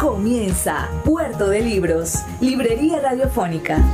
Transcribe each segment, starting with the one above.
Comienza Puerto de Libros, Librería Radiofónica.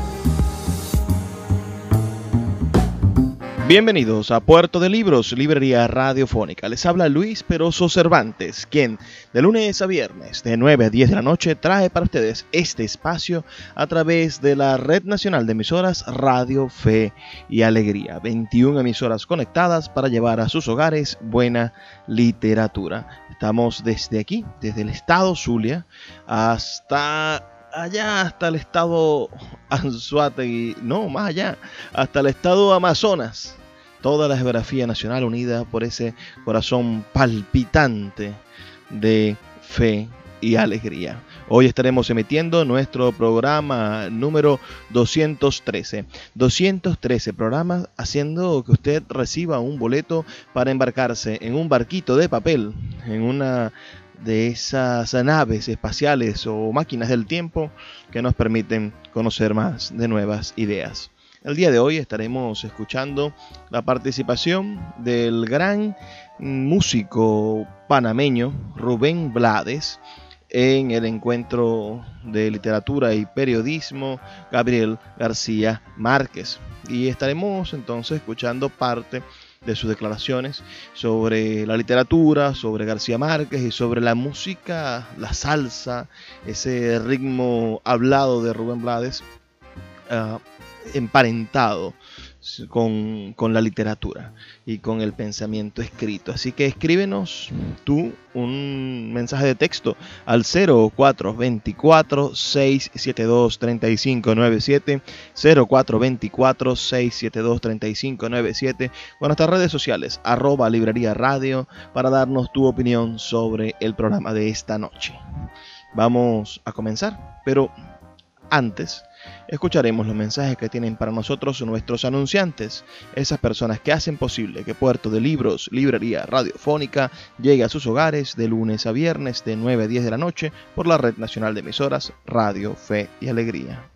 Bienvenidos a Puerto de Libros, Librería Radiofónica. Les habla Luis Peroso Cervantes, quien de lunes a viernes de 9 a 10 de la noche trae para ustedes este espacio a través de la Red Nacional de Emisoras Radio Fe y Alegría. 21 emisoras conectadas para llevar a sus hogares buena literatura. Estamos desde aquí, desde el estado Zulia hasta allá hasta el estado Anzuategui, no, más allá, hasta el estado Amazonas. Toda la geografía nacional unida por ese corazón palpitante de fe y alegría. Hoy estaremos emitiendo nuestro programa número 213. 213 programas haciendo que usted reciba un boleto para embarcarse en un barquito de papel, en una de esas naves espaciales o máquinas del tiempo que nos permiten conocer más de nuevas ideas. El día de hoy estaremos escuchando la participación del gran músico panameño Rubén Blades en el encuentro de literatura y periodismo Gabriel García Márquez. Y estaremos entonces escuchando parte de sus declaraciones sobre la literatura, sobre García Márquez y sobre la música, la salsa, ese ritmo hablado de Rubén Blades, uh, emparentado con, con, la literatura y con el pensamiento escrito. Así que escríbenos tú un mensaje de texto al 0424-672-3597, 0424-672-3597, con nuestras redes sociales, arroba librería radio, para darnos tu opinión sobre el programa de esta noche. Vamos a comenzar, pero antes escucharemos los mensajes que tienen para nosotros nuestros anunciantes, esas personas que hacen posible que Puerto de Libros, Librería Radiofónica, llegue a sus hogares de lunes a viernes de 9 a 10 de la noche por la Red Nacional de Emisoras Radio, Fe y Alegría.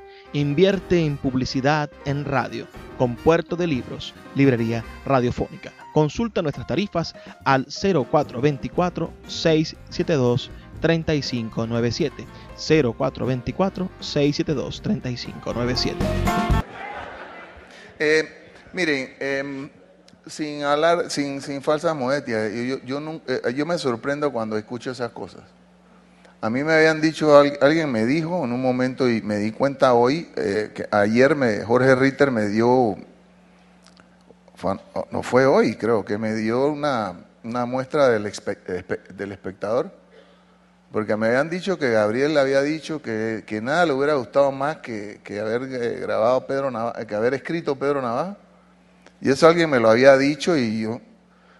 Invierte en publicidad en radio con Puerto de Libros, Librería Radiofónica. Consulta nuestras tarifas al 0424 672 3597 0424 672 3597. Eh, miren, eh, sin hablar, sin, sin falsas modestias, yo, yo, no, eh, yo me sorprendo cuando escucho esas cosas. A mí me habían dicho, alguien me dijo en un momento y me di cuenta hoy, eh, que ayer me, Jorge Ritter me dio, no fue hoy creo, que me dio una, muestra del, del espectador Porque me habían dicho que Gabriel le había dicho que, nada le hubiera gustado más que, haber eh, grabado Pedro Navaja, que haber escrito Pedro Navaja. Y eso alguien me lo había dicho y yo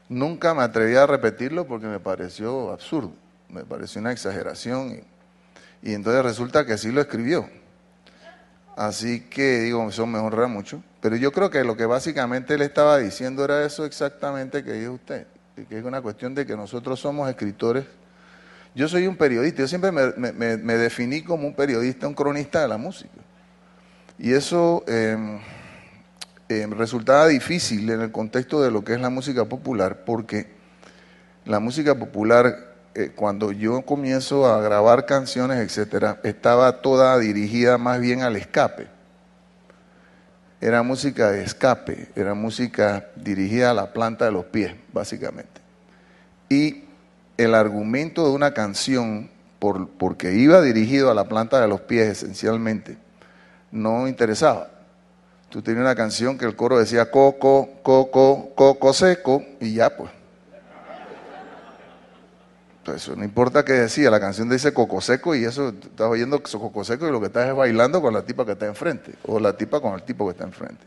nunca me atreví a repetirlo porque me pareció absurdo, me pareció una exageración. Y, y entonces resulta que sí lo escribió. Así que digo, eso me honra mucho. Pero yo creo que lo que básicamente él estaba diciendo era eso exactamente que dijo usted, que es una cuestión de que nosotros somos escritores yo soy un periodista, yo siempre me, definí como un periodista, un cronista de la música. Y eso em, em, resultaba difícil en el contexto de lo que es la música popular, porque la música popular, eh, cuando yo comienzo a grabar canciones, etcétera, estaba toda dirigida más bien al escape. Era música de escape, era música dirigida a la planta de los pies, básicamente. Y el argumento de una canción, por, porque iba dirigido a la planta de los pies esencialmente, no interesaba. Tú tenías una canción que el coro decía coco, coco, coco seco, y ya pues. Pues no importa qué decía, la canción dice coco seco y eso, estás oyendo coco seco y lo que estás es bailando con la tipa que está enfrente, o la tipa con el tipo que está enfrente.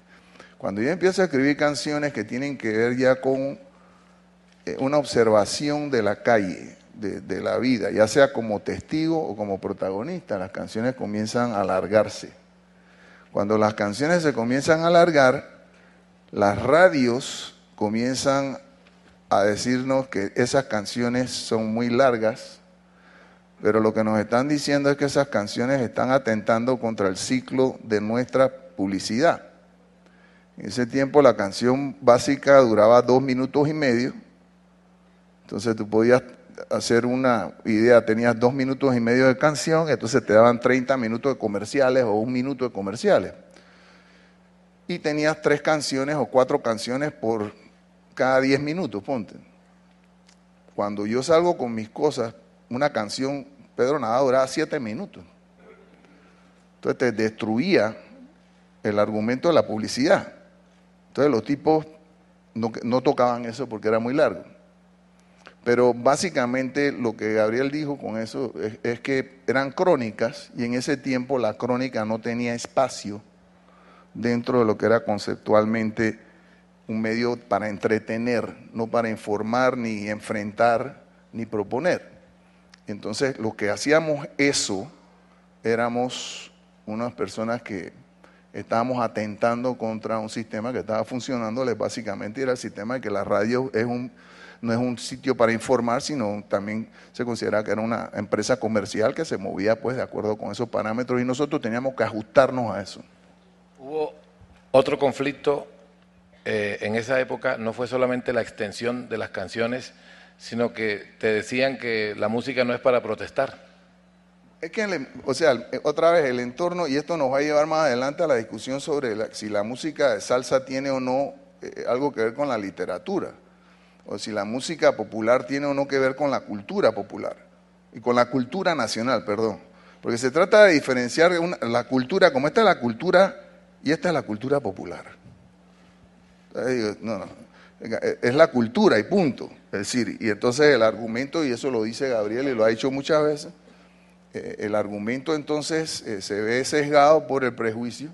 Cuando yo empiezo a escribir canciones que tienen que ver ya con eh, una observación de la calle, de, la vida, ya sea como testigo o como protagonista, las canciones comienzan a alargarse. Cuando las canciones se comienzan a alargar, las radios comienzan a decirnos que esas canciones son muy largas, pero lo que nos están diciendo es que esas canciones están atentando contra el ciclo de nuestra publicidad. En ese tiempo la canción básica duraba dos minutos y medio entonces tú podías hacer una idea, tenías dos minutos y medio de canción, entonces te daban 30 minutos de comerciales o un minuto de comerciales. Y tenías tres canciones o cuatro canciones por cada 10 minutos, ponte. Cuando yo salgo con mis cosas, una canción, Pedro Nada duraba siete minutos. Entonces te destruía el argumento de la publicidad. Entonces los tipos no tocaban eso porque era muy largo. Pero básicamente lo que Gabriel dijo con eso es, que eran crónicas y en ese tiempo la crónica no tenía espacio dentro de lo que era conceptualmente un medio para entretener, no para informar, ni enfrentar, ni proponer. Entonces, lo que hacíamos eso, éramos unas personas que estábamos atentando contra un sistema que estaba funcionando, básicamente era el sistema de que la radio es un no es un sitio para informar, sino también se considera que era una empresa comercial que se movía pues de acuerdo con esos parámetros y nosotros teníamos que ajustarnos a eso. Hubo otro conflicto eh, en esa época, no fue solamente la extensión de las canciones, sino que te decían que la música no es para protestar. Es que, o sea, otra vez el entorno, y esto nos va a llevar más adelante a la discusión sobre si la música de salsa tiene o no eh, algo que ver con la literatura o si la música popular tiene o no que ver con la cultura popular, y con la cultura nacional, perdón. Porque se trata de diferenciar la cultura, como esta es la cultura y esta es la cultura popular. No, no, es la cultura y punto. Es decir, y entonces el argumento, y eso lo dice Gabriel y lo ha dicho muchas veces, eh, el argumento entonces eh, se ve sesgado por el prejuicio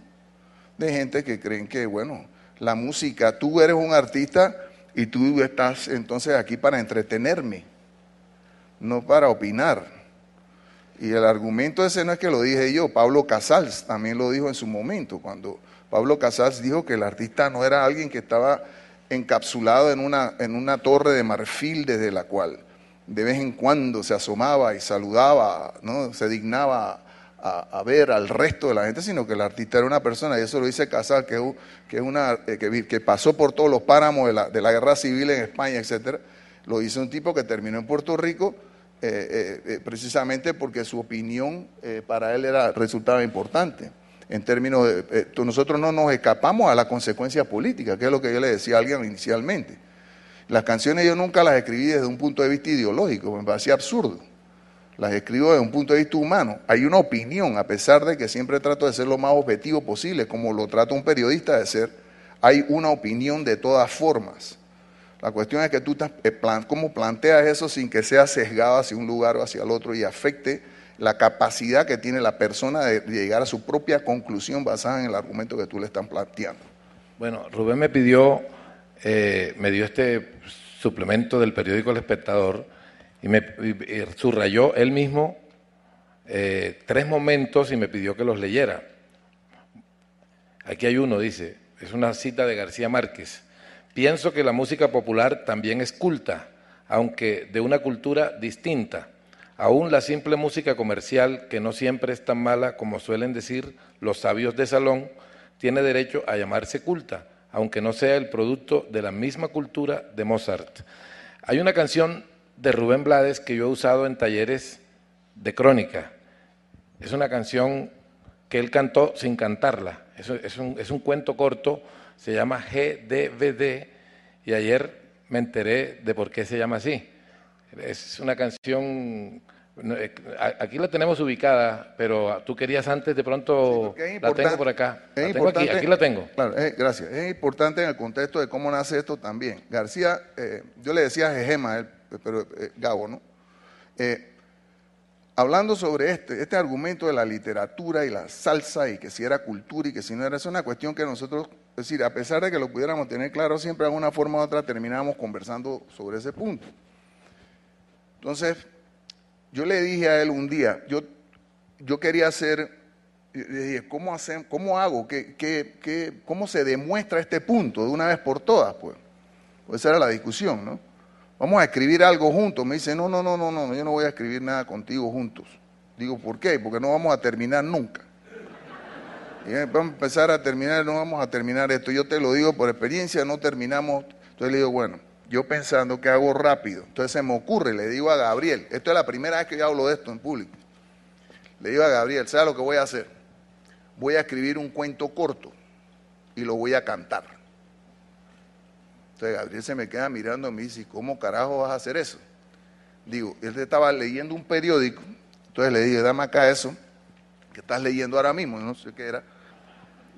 de gente que creen que, bueno, la música, tú eres un artista y tú estás entonces aquí para entretenerme, no para opinar. Y el argumento ese no es que lo dije yo, Pablo Casals también lo dijo en su momento, cuando Pablo Casals dijo que el artista no era alguien que estaba encapsulado en una, en una torre de marfil desde la cual de vez en cuando se asomaba y saludaba, ¿no? se dignaba a, ver al resto de la gente, sino que el artista era una persona, y eso lo dice Casal, que, que, una, eh, que, que, pasó por todos los páramos de la, de la guerra civil en España, etcétera. Lo hizo un tipo que terminó en Puerto Rico eh, eh, precisamente porque su opinión para él era, resultaba importante. En términos de, nosotros no nos escapamos a la consecuencia política, que es lo que yo le decía a alguien inicialmente. Las canciones yo nunca las escribí desde un punto de vista ideológico, me parecía absurdo las escribo desde un punto de vista humano. Hay una opinión, a pesar de que siempre trato de ser lo más objetivo posible, como lo trata un periodista de ser, hay una opinión de todas formas. La cuestión es que tú estás, eh, cómo planteas eso sin que sea sesgado hacia un lugar o hacia el otro y afecte la capacidad que tiene la persona de llegar a su propia conclusión basada en el argumento que tú le estás planteando. Bueno, Rubén me pidió, eh, me dio este suplemento del periódico El Espectador y me subrayó él mismo eh, tres momentos y me pidió que los leyera. Aquí hay uno, dice, es una cita de García Márquez. Pienso que la música popular también es culta, aunque de una cultura distinta. Aún la simple música comercial, que no siempre es tan mala como suelen decir los sabios de salón, tiene derecho a llamarse culta, aunque no sea el producto de la misma cultura de Mozart. Hay una canción de Rubén Blades que yo he usado en talleres de crónica. Es una canción que él cantó sin cantarla. Es, un, un cuento corto, se llama GDVD, y ayer me enteré de por qué se llama así. Es una canción eh, Aquí la tenemos ubicada, pero tú querías antes de pronto la tengo por acá. aquí, la tengo. Claro, gracias. Es importante en el contexto de cómo nace esto también. García, eh, yo le decía a Jejema, pero eh, Gabo, ¿no? hablando sobre este, este argumento de la literatura y la salsa y que si era cultura y que si no era, es una cuestión que nosotros, es decir, a pesar de que lo pudiéramos tener claro, siempre de alguna forma u otra terminábamos conversando sobre ese punto. Entonces, yo le dije a él un día, yo, yo quería hacer, le dije, ¿cómo, hacen, cómo hago? ¿Qué, qué, cómo se demuestra este punto de una vez por todas? Pues, pues esa era la discusión, ¿no? Vamos a escribir algo juntos. Me dice, no, no, no, no, no, yo no voy a escribir nada contigo juntos. Digo, ¿por qué? Porque no vamos a terminar nunca. Y vamos a empezar a terminar, no vamos a terminar esto. Yo te lo digo por experiencia, no terminamos. Entonces le digo, bueno, yo pensando que hago rápido. Entonces se me ocurre, le digo a Gabriel, esto es la primera vez que yo hablo de esto en público. Le digo a Gabriel, ¿sabes lo que voy a hacer? Voy a escribir un cuento corto y lo voy a cantar. Entonces Gabriel se me queda mirando y me dice, ¿cómo carajo vas a hacer eso? Digo, él estaba leyendo un periódico, entonces le dije, dame acá eso, que estás leyendo ahora mismo, no sé qué era.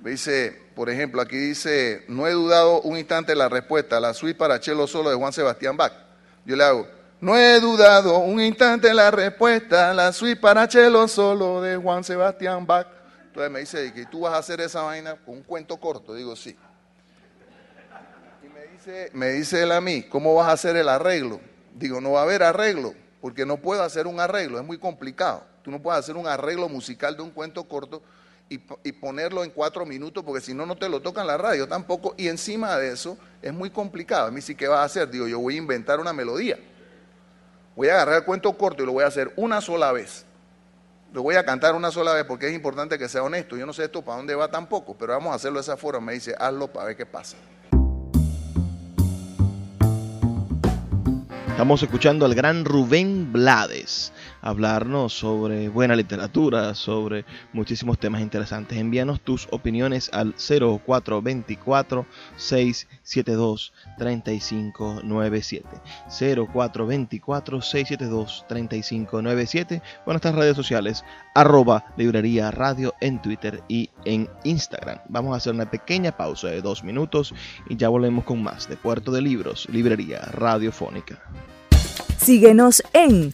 Me dice, por ejemplo, aquí dice, no he dudado un instante la respuesta, la suite para Chelo Solo de Juan Sebastián Bach. Yo le hago, no he dudado un instante la respuesta, la suite para Chelo Solo de Juan Sebastián Bach. Entonces me dice, ¿y tú vas a hacer esa vaina con un cuento corto? Digo, sí me dice él a mí, ¿cómo vas a hacer el arreglo? Digo, no va a haber arreglo, porque no puedo hacer un arreglo, es muy complicado. Tú no puedes hacer un arreglo musical de un cuento corto y, ponerlo en cuatro minutos, porque si no, no te lo tocan la radio tampoco. Y encima de eso, es muy complicado. A mí sí, ¿qué vas a hacer? Digo, yo voy a inventar una melodía. Voy a agarrar el cuento corto y lo voy a hacer una sola vez. Lo voy a cantar una sola vez porque es importante que sea honesto. Yo no sé esto para dónde va tampoco, pero vamos a hacerlo de esa forma. Me dice, hazlo para ver qué pasa. Estamos escuchando al gran Rubén Blades hablarnos sobre buena literatura, sobre muchísimos temas interesantes. Envíanos tus opiniones al 0424 672 3597. 0424 672 3597 o nuestras redes sociales arroba librería radio en Twitter y en Instagram. Vamos a hacer una pequeña pausa de dos minutos y ya volvemos con más de Puerto de Libros, Librería Radiofónica. Síguenos en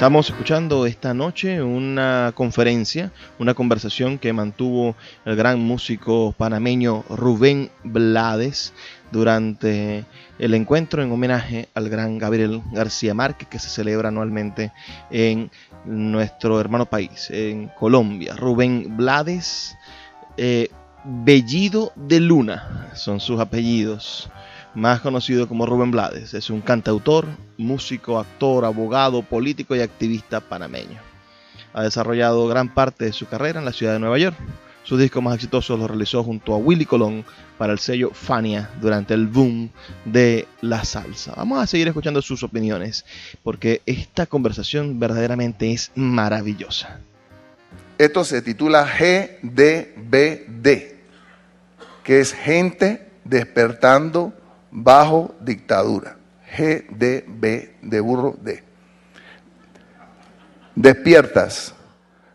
Estamos escuchando esta noche una conferencia, una conversación que mantuvo el gran músico panameño Rubén Blades durante el encuentro en homenaje al gran Gabriel García Márquez que se celebra anualmente en nuestro hermano país, en Colombia. Rubén Blades, eh, Bellido de Luna son sus apellidos más conocido como Rubén Blades. Es un cantautor, músico, actor, abogado, político y activista panameño. Ha desarrollado gran parte de su carrera en la ciudad de Nueva York. Su disco más exitoso lo realizó junto a Willy Colón para el sello Fania durante el boom de la salsa. Vamos a seguir escuchando sus opiniones porque esta conversación verdaderamente es maravillosa. Esto se titula GDBD, que es gente despertando bajo dictadura. GDB de burro D. Despiertas,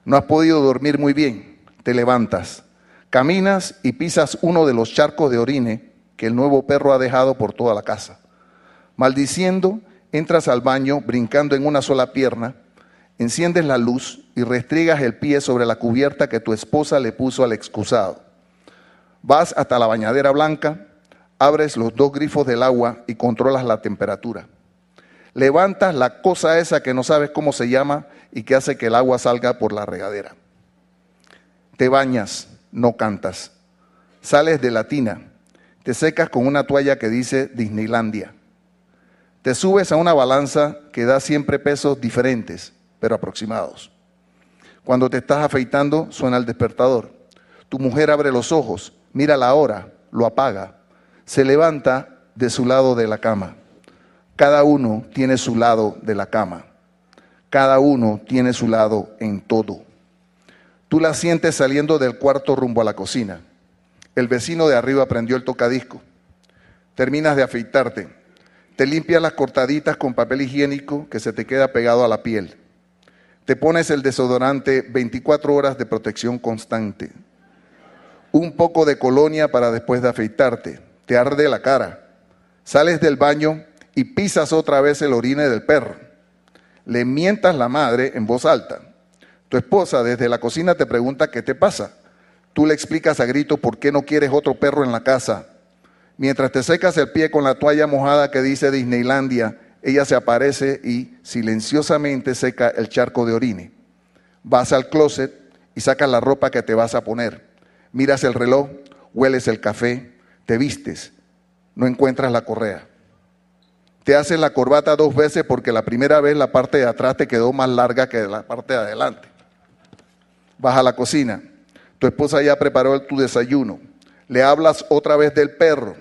no has podido dormir muy bien, te levantas, caminas y pisas uno de los charcos de orine que el nuevo perro ha dejado por toda la casa. Maldiciendo, entras al baño brincando en una sola pierna, enciendes la luz y restriegas el pie sobre la cubierta que tu esposa le puso al excusado. Vas hasta la bañadera blanca, abres los dos grifos del agua y controlas la temperatura. Levantas la cosa esa que no sabes cómo se llama y que hace que el agua salga por la regadera. Te bañas, no cantas. Sales de la tina, te secas con una toalla que dice Disneylandia. Te subes a una balanza que da siempre pesos diferentes, pero aproximados. Cuando te estás afeitando, suena el despertador. Tu mujer abre los ojos, mira la hora, lo apaga, se levanta de su lado de la cama. Cada uno tiene su lado de la cama. Cada uno tiene su lado en todo. Tú la sientes saliendo del cuarto rumbo a la cocina. El vecino de arriba prendió el tocadisco. Terminas de afeitarte te limpias las cortaditas con papel higiénico que se te queda pegado a la piel. Te pones el desodorante 24 horas de protección constante. Un poco de colonia para después de afeitarte. Te arde la cara. Sales del baño y pisas otra vez el orine del perro. Le mientas la madre en voz alta. Tu esposa desde la cocina te pregunta qué te pasa. Tú le explicas a grito por qué no quieres otro perro en la casa Mientras te secas el pie con la toalla mojada que dice Disneylandia, ella se aparece y silenciosamente seca el charco de orine. Vas al closet y sacas la ropa que te vas a poner. Miras el reloj, hueles el café, te vistes, no encuentras la correa. Te haces la corbata dos veces porque la primera vez la parte de atrás te quedó más larga que la parte de adelante. Vas a la cocina, tu esposa ya preparó tu desayuno, le hablas otra vez del perro,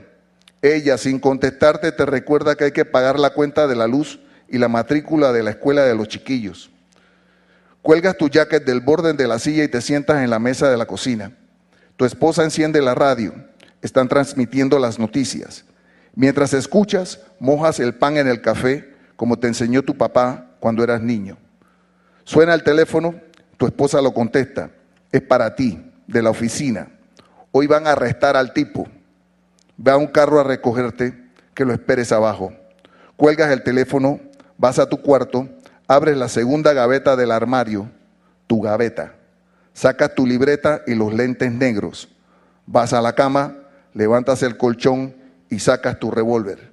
ella, sin contestarte, te recuerda que hay que pagar la cuenta de la luz y la matrícula de la escuela de los chiquillos. Cuelgas tu jacket del borde de la silla y te sientas en la mesa de la cocina. Tu esposa enciende la radio. Están transmitiendo las noticias. Mientras escuchas, mojas el pan en el café, como te enseñó tu papá cuando eras niño. Suena el teléfono, tu esposa lo contesta. Es para ti, de la oficina. Hoy van a arrestar al tipo. Ve a un carro a recogerte, que lo esperes abajo. Cuelgas el teléfono, vas a tu cuarto, abres la segunda gaveta del armario, tu gaveta. Sacas tu libreta y los lentes negros. Vas a la cama, levantas el colchón y sacas tu revólver.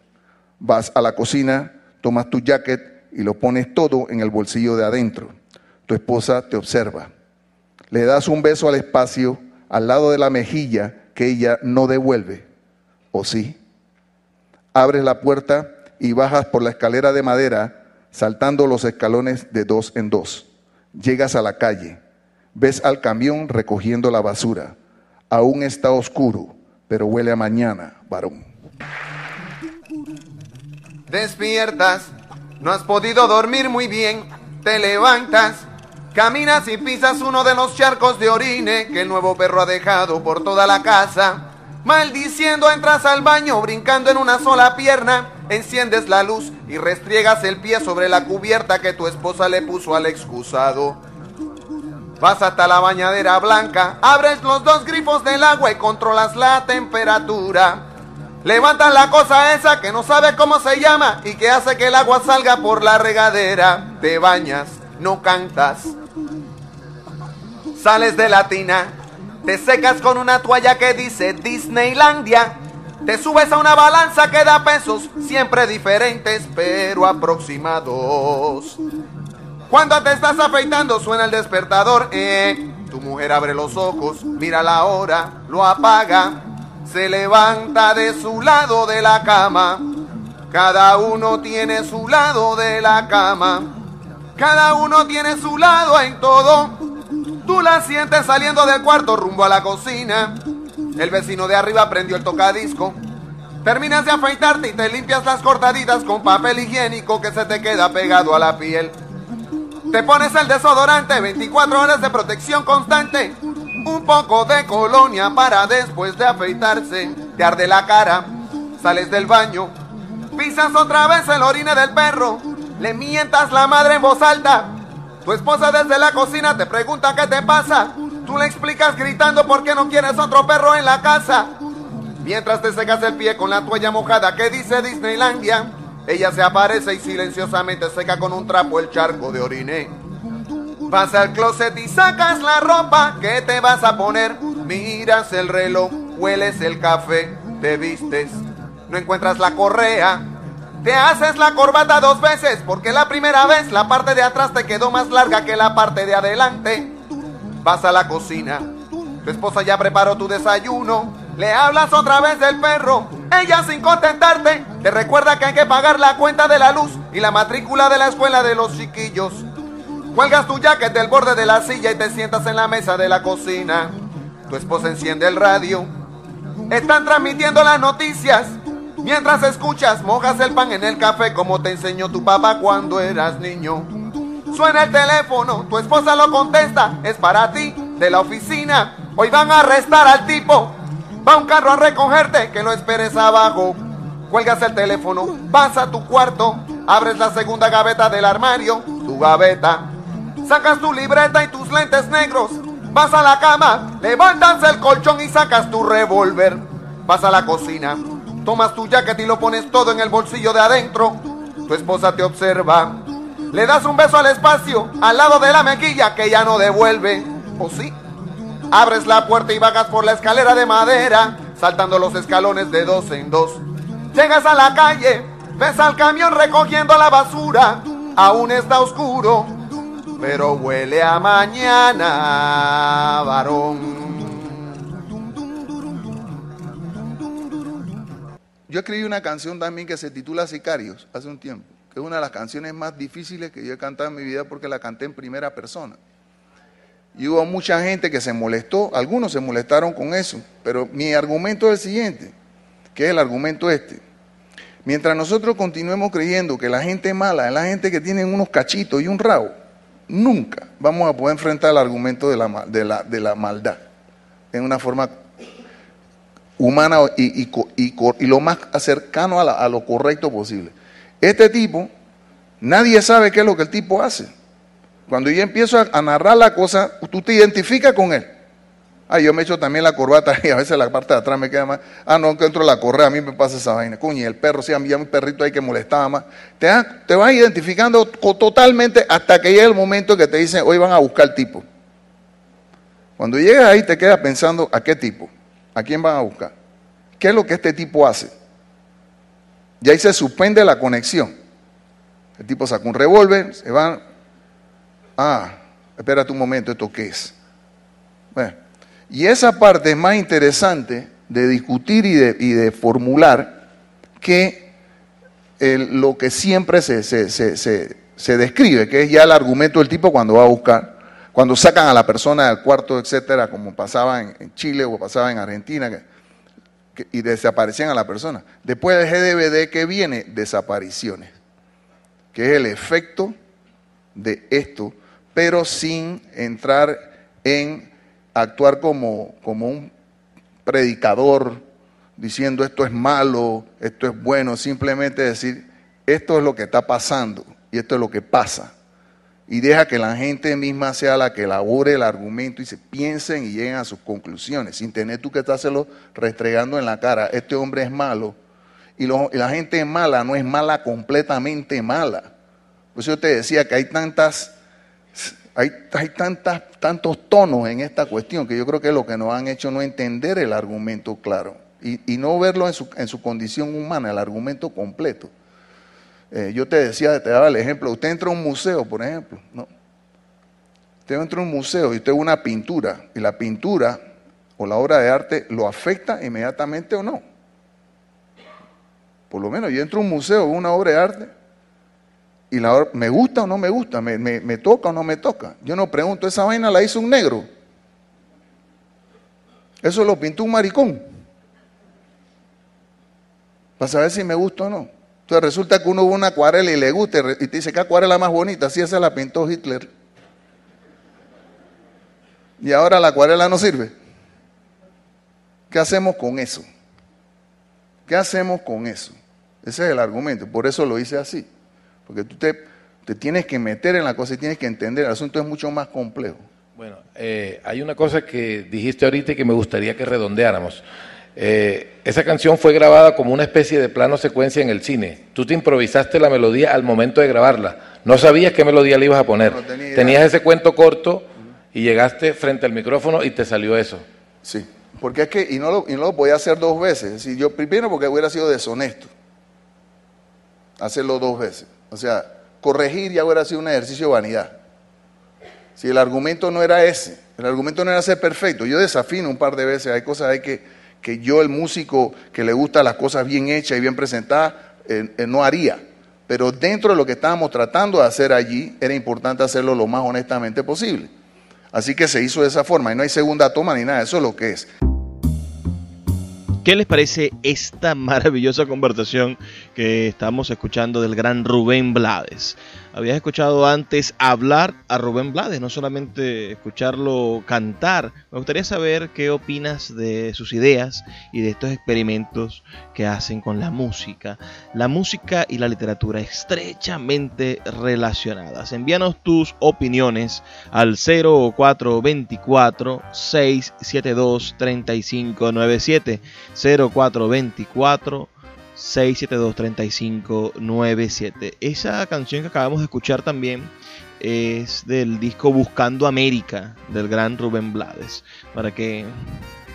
Vas a la cocina, tomas tu jacket y lo pones todo en el bolsillo de adentro. Tu esposa te observa. Le das un beso al espacio, al lado de la mejilla que ella no devuelve ¿O sí? Abres la puerta y bajas por la escalera de madera, saltando los escalones de dos en dos. Llegas a la calle. Ves al camión recogiendo la basura. Aún está oscuro, pero huele a mañana, varón. Despiertas, no has podido dormir muy bien, te levantas, caminas y pisas uno de los charcos de orine que el nuevo perro ha dejado por toda la casa. Maldiciendo entras al baño brincando en una sola pierna, enciendes la luz y restriegas el pie sobre la cubierta que tu esposa le puso al excusado. Vas hasta la bañadera blanca, abres los dos grifos del agua y controlas la temperatura. Levantas la cosa esa que no sabe cómo se llama y que hace que el agua salga por la regadera. Te bañas, no cantas. Sales de la tina, te secas con una toalla que dice Disneylandia. Te subes a una balanza que da pesos, siempre diferentes, pero aproximados. Cuando te estás afeitando suena el despertador. Eh. Tu mujer abre los ojos, mira la hora, lo apaga. Se levanta de su lado de la cama. Cada uno tiene su lado de la cama. Cada uno tiene su lado en todo. Tú la sientes saliendo del cuarto rumbo a la cocina. El vecino de arriba prendió el tocadisco. Terminas de afeitarte y te limpias las cortaditas con papel higiénico que se te queda pegado a la piel. Te pones el desodorante, 24 horas de protección constante. Un poco de colonia para después de afeitarse. Te arde la cara, sales del baño. Pisas otra vez el orine del perro. Le mientas la madre en voz alta. Tu esposa desde la cocina te pregunta qué te pasa. Tú le explicas gritando por qué no quieres otro perro en la casa. Mientras te secas el pie con la toalla mojada que dice Disneylandia, ella se aparece y silenciosamente seca con un trapo el charco de orine. Vas al closet y sacas la ropa que te vas a poner. Miras el reloj, hueles el café, te vistes. No encuentras la correa. Te haces la corbata dos veces porque la primera vez la parte de atrás te quedó más larga que la parte de adelante. Vas a la cocina. Tu esposa ya preparó tu desayuno. Le hablas otra vez del perro. Ella sin contentarte te recuerda que hay que pagar la cuenta de la luz y la matrícula de la escuela de los chiquillos. Cuelgas tu jacket del borde de la silla y te sientas en la mesa de la cocina. Tu esposa enciende el radio. Están transmitiendo las noticias. Mientras escuchas, mojas el pan en el café como te enseñó tu papá cuando eras niño. Suena el teléfono, tu esposa lo contesta, es para ti, de la oficina. Hoy van a arrestar al tipo. Va un carro a recogerte, que lo esperes abajo. Cuelgas el teléfono, vas a tu cuarto, abres la segunda gaveta del armario, tu gaveta. Sacas tu libreta y tus lentes negros. Vas a la cama, levantas el colchón y sacas tu revólver. Vas a la cocina, tomas tu jacket y lo pones todo en el bolsillo de adentro. Tu esposa te observa. Le das un beso al espacio, al lado de la mejilla que ya no devuelve. ¿O sí? Abres la puerta y bajas por la escalera de madera, saltando los escalones de dos en dos. Llegas a la calle, ves al camión recogiendo la basura. Aún está oscuro, pero huele a mañana, varón. Yo escribí una canción también que se titula Sicarios hace un tiempo, que es una de las canciones más difíciles que yo he cantado en mi vida porque la canté en primera persona. Y hubo mucha gente que se molestó, algunos se molestaron con eso, pero mi argumento es el siguiente, que es el argumento este. Mientras nosotros continuemos creyendo que la gente mala es la gente que tiene unos cachitos y un rabo, nunca vamos a poder enfrentar el argumento de la, de la, de la maldad en una forma humana y, y, y, y lo más cercano a, la, a lo correcto posible. Este tipo, nadie sabe qué es lo que el tipo hace. Cuando yo empiezo a, a, narrar la cosa, tú te identificas con él. Ah, yo me echo también la corbata y a veces la parte de atrás me queda más. Ah, no encuentro la correa, a mí me pasa esa vaina. Coño, el perro, si había un perrito ahí que molestaba más. Te, te vas identificando totalmente hasta que llegue el momento que te dicen, hoy van a buscar el tipo. Cuando llegas ahí te quedas pensando, ¿a qué tipo? ¿A quién van a buscar? ¿Qué es lo que este tipo hace? Y ahí se suspende la conexión. El tipo saca un revólver, se va. Ah, espérate un momento, ¿esto qué es? Bueno, y esa parte es más interesante de discutir y de, formular que lo que siempre se, describe, que es ya el argumento del tipo cuando va a buscar, cuando sacan a la persona del cuarto, etcétera, como pasaba en, Chile o pasaba en Argentina. Y desaparecían a la persona. Después del GDBD que viene, desapariciones, que es el efecto de esto, pero sin entrar en actuar como, como un predicador diciendo esto es malo, esto es bueno, simplemente decir esto es lo que está pasando y esto es lo que pasa y deja que la gente misma sea la que elabore el argumento y se piensen y lleguen a sus conclusiones, sin tener tú que estárselo restregando en la cara, este hombre es malo, y, lo, y la gente mala no es mala completamente mala. Por eso yo te decía que hay tantas, hay, hay tantas, tantos tonos en esta cuestión que yo creo que es lo que nos han hecho no entender el argumento claro y, no verlo en su, en su condición humana, el argumento completo. Eh, yo te decía, te daba el ejemplo, usted entra a un museo, por ejemplo, ¿no? Usted entra a un museo y usted ve una pintura, y la pintura o la obra de arte lo afecta inmediatamente o no. Por lo menos yo entro a un museo, veo una obra de arte, y la obra, me gusta o no me gusta, me, me, me toca o no me toca. Yo no pregunto, esa vaina la hizo un negro. Eso lo pintó un maricón. Para saber si me gusta o no. Entonces resulta que uno ve una acuarela y le gusta y te dice que acuarela más bonita, si esa la pintó Hitler. Y ahora la acuarela no sirve. ¿Qué hacemos con eso? ¿Qué hacemos con eso? Ese es el argumento, por eso lo hice así. Porque tú te, te tienes que meter en la cosa y tienes que entender, el asunto es mucho más complejo. Bueno, eh, hay una cosa que dijiste ahorita y que me gustaría que redondeáramos. Eh, esa canción fue grabada como una especie de plano secuencia en el cine. Tú te improvisaste la melodía al momento de grabarla. No sabías qué melodía le ibas a poner. Tenías ese cuento corto y llegaste frente al micrófono y te salió eso. Sí, porque es que, y no lo, y no lo podía hacer dos veces. Si yo, primero porque hubiera sido deshonesto hacerlo dos veces. O sea, corregir ya hubiera sido un ejercicio de vanidad. Si el argumento no era ese, el argumento no era ser perfecto, yo desafino un par de veces, hay cosas hay que, que yo, el músico que le gusta las cosas bien hechas y bien presentadas, eh, eh, no haría. Pero dentro de lo que estábamos tratando de hacer allí, era importante hacerlo lo más honestamente posible. Así que se hizo de esa forma y no hay segunda toma ni nada, eso es lo que es. ¿Qué les parece esta maravillosa conversación que estamos escuchando del gran Rubén Blades? habías escuchado antes hablar a Rubén Blades, no solamente escucharlo cantar. Me gustaría saber qué opinas de sus ideas y de estos experimentos que hacen con la música. La música y la literatura estrechamente relacionadas. Envíanos tus opiniones al 0424 672 3597 0424 672-3597. Esa canción que acabamos de escuchar también es del disco Buscando América del gran Rubén Blades. Para que